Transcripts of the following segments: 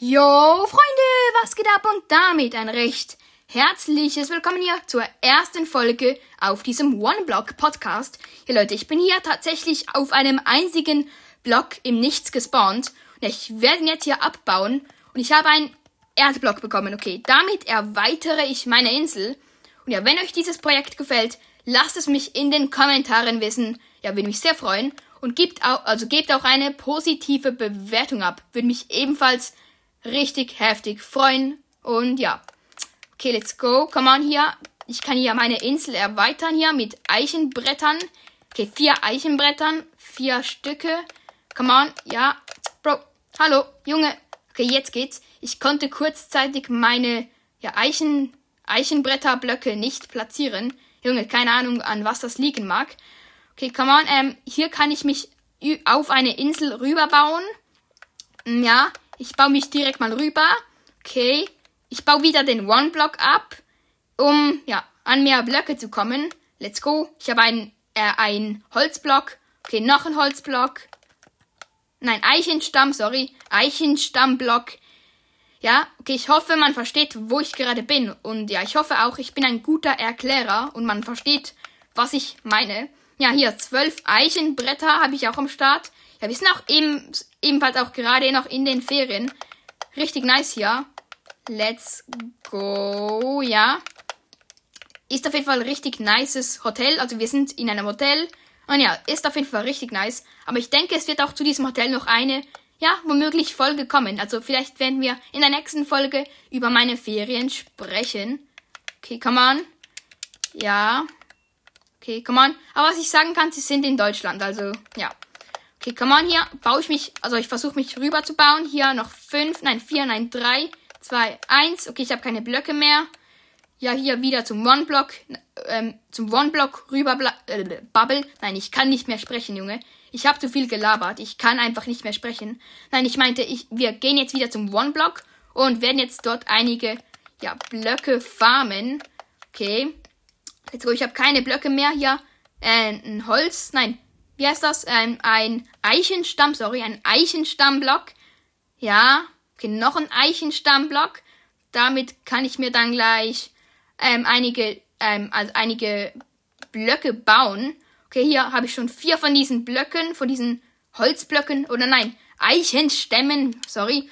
Jo, Freunde, was geht ab? Und damit ein recht herzliches Willkommen hier zur ersten Folge auf diesem One-Block-Podcast. Ja, Leute, ich bin hier tatsächlich auf einem einzigen Block im Nichts gespawnt. Und ich werde ihn jetzt hier abbauen. Und ich habe einen Erdblock bekommen. Okay, damit erweitere ich meine Insel. Und ja, wenn euch dieses Projekt gefällt, lasst es mich in den Kommentaren wissen. Ja, würde mich sehr freuen. Und gebt auch, also gebt auch eine positive Bewertung ab. Würde mich ebenfalls richtig heftig freuen. Und ja. Okay, let's go. Come on hier. Ich kann hier meine Insel erweitern hier mit Eichenbrettern. Okay, vier Eichenbrettern. Vier Stücke. Come on. Ja. Bro. Hallo. Junge. Okay, jetzt geht's. Ich konnte kurzzeitig meine ja, Eichen, Eichenbretterblöcke nicht platzieren. Junge, keine Ahnung, an was das liegen mag. Okay, come on. Ähm, hier kann ich mich auf eine Insel rüberbauen. Ja, ich baue mich direkt mal rüber. Okay. Ich baue wieder den One-Block ab, um ja, an mehr Blöcke zu kommen. Let's go. Ich habe einen äh, ein Holzblock. Okay, noch ein Holzblock. Nein, Eichenstamm, sorry. Eichenstammblock. Ja, okay, ich hoffe, man versteht, wo ich gerade bin. Und ja, ich hoffe auch, ich bin ein guter Erklärer und man versteht, was ich meine. Ja, hier, zwölf Eichenbretter habe ich auch am Start. Ja, wir sind auch eben, ebenfalls auch gerade noch in den Ferien. Richtig nice hier. Let's go, ja. Ist auf jeden Fall richtig nices Hotel. Also wir sind in einem Hotel. Und ja, ist auf jeden Fall richtig nice. Aber ich denke, es wird auch zu diesem Hotel noch eine, ja, womöglich Folge kommen. Also vielleicht werden wir in der nächsten Folge über meine Ferien sprechen. Okay, come on. Ja. Okay, come on. Aber was ich sagen kann, sie sind in Deutschland. Also, ja. Okay, come on, hier baue ich mich, also ich versuche mich rüber zu bauen. Hier noch fünf, nein, vier, nein, drei, zwei, eins. Okay, ich habe keine Blöcke mehr. Ja, hier wieder zum One-Block, ähm, zum One-Block rüber, äh, Bubble. Nein, ich kann nicht mehr sprechen, Junge. Ich habe zu viel gelabert. Ich kann einfach nicht mehr sprechen. Nein, ich meinte, ich, wir gehen jetzt wieder zum One-Block und werden jetzt dort einige, ja, Blöcke farmen. Okay. Jetzt ich habe keine Blöcke mehr. Hier, äh, ein Holz, nein, wie heißt das? Ähm, ein Eichenstamm, sorry, ein Eichenstammblock. Ja, okay, noch ein Eichenstammblock. Damit kann ich mir dann gleich ähm, einige, ähm, also einige Blöcke bauen. Okay, hier habe ich schon vier von diesen Blöcken, von diesen Holzblöcken, oder nein, Eichenstämmen, sorry.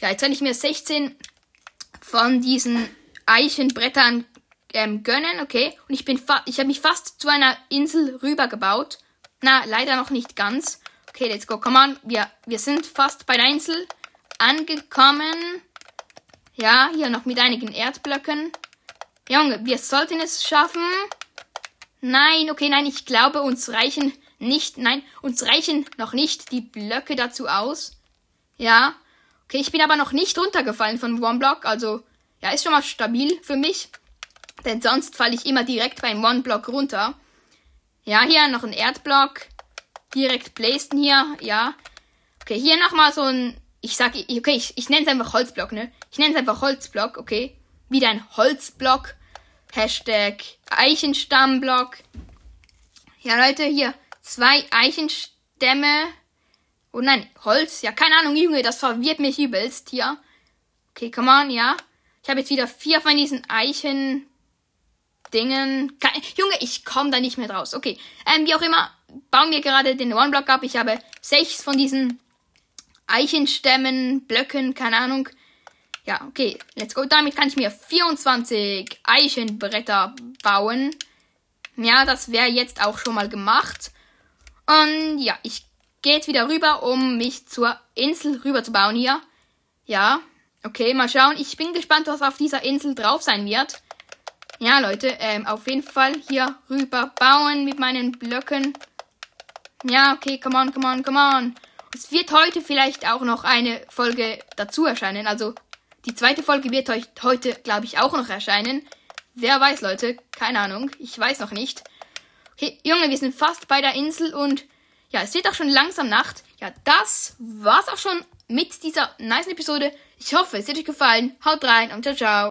Ja, jetzt kann ich mir 16 von diesen Eichenbrettern ähm, gönnen, okay. Und ich bin ich habe mich fast zu einer Insel rübergebaut. Na, leider noch nicht ganz. Okay, let's go. Come on. Wir, wir sind fast bei der Insel angekommen. Ja, hier noch mit einigen Erdblöcken. Junge, wir sollten es schaffen. Nein, okay, nein, ich glaube, uns reichen nicht, nein, uns reichen noch nicht die Blöcke dazu aus. Ja. Okay, ich bin aber noch nicht runtergefallen von One Block, also, ja, ist schon mal stabil für mich. Denn sonst falle ich immer direkt beim One Block runter. Ja, hier noch ein Erdblock. Direkt placed hier, ja. Okay, hier nochmal so ein. Ich sag, okay, ich, ich nenne es einfach Holzblock, ne? Ich nenne es einfach Holzblock, okay? Wieder ein Holzblock. Hashtag Eichenstammblock. Ja, Leute, hier zwei Eichenstämme. Oh nein, Holz. Ja, keine Ahnung, Junge, das verwirrt mich übelst hier. Okay, come on, ja. Ich habe jetzt wieder vier von diesen Eichen Dingen. Kein, Junge, ich komme da nicht mehr draus. Okay, ähm, wie auch immer, bauen wir gerade den One-Block ab. Ich habe sechs von diesen Eichenstämmen, Blöcken, keine Ahnung. Ja, okay, let's go. Damit kann ich mir 24 Eichenbretter bauen. Ja, das wäre jetzt auch schon mal gemacht. Und ja, ich gehe jetzt wieder rüber, um mich zur Insel rüber zu bauen hier. Ja, okay, mal schauen. Ich bin gespannt, was auf dieser Insel drauf sein wird. Ja, Leute, ähm, auf jeden Fall hier rüber bauen mit meinen Blöcken. Ja, okay, come on, come on, come on. Es wird heute vielleicht auch noch eine Folge dazu erscheinen. Also die zweite Folge wird euch heute, glaube ich, auch noch erscheinen. Wer weiß, Leute, keine Ahnung. Ich weiß noch nicht. Okay, Junge, wir sind fast bei der Insel und ja, es wird auch schon langsam Nacht. Ja, das war's auch schon mit dieser nice Episode. Ich hoffe, es hat euch gefallen. Haut rein und ciao, ciao.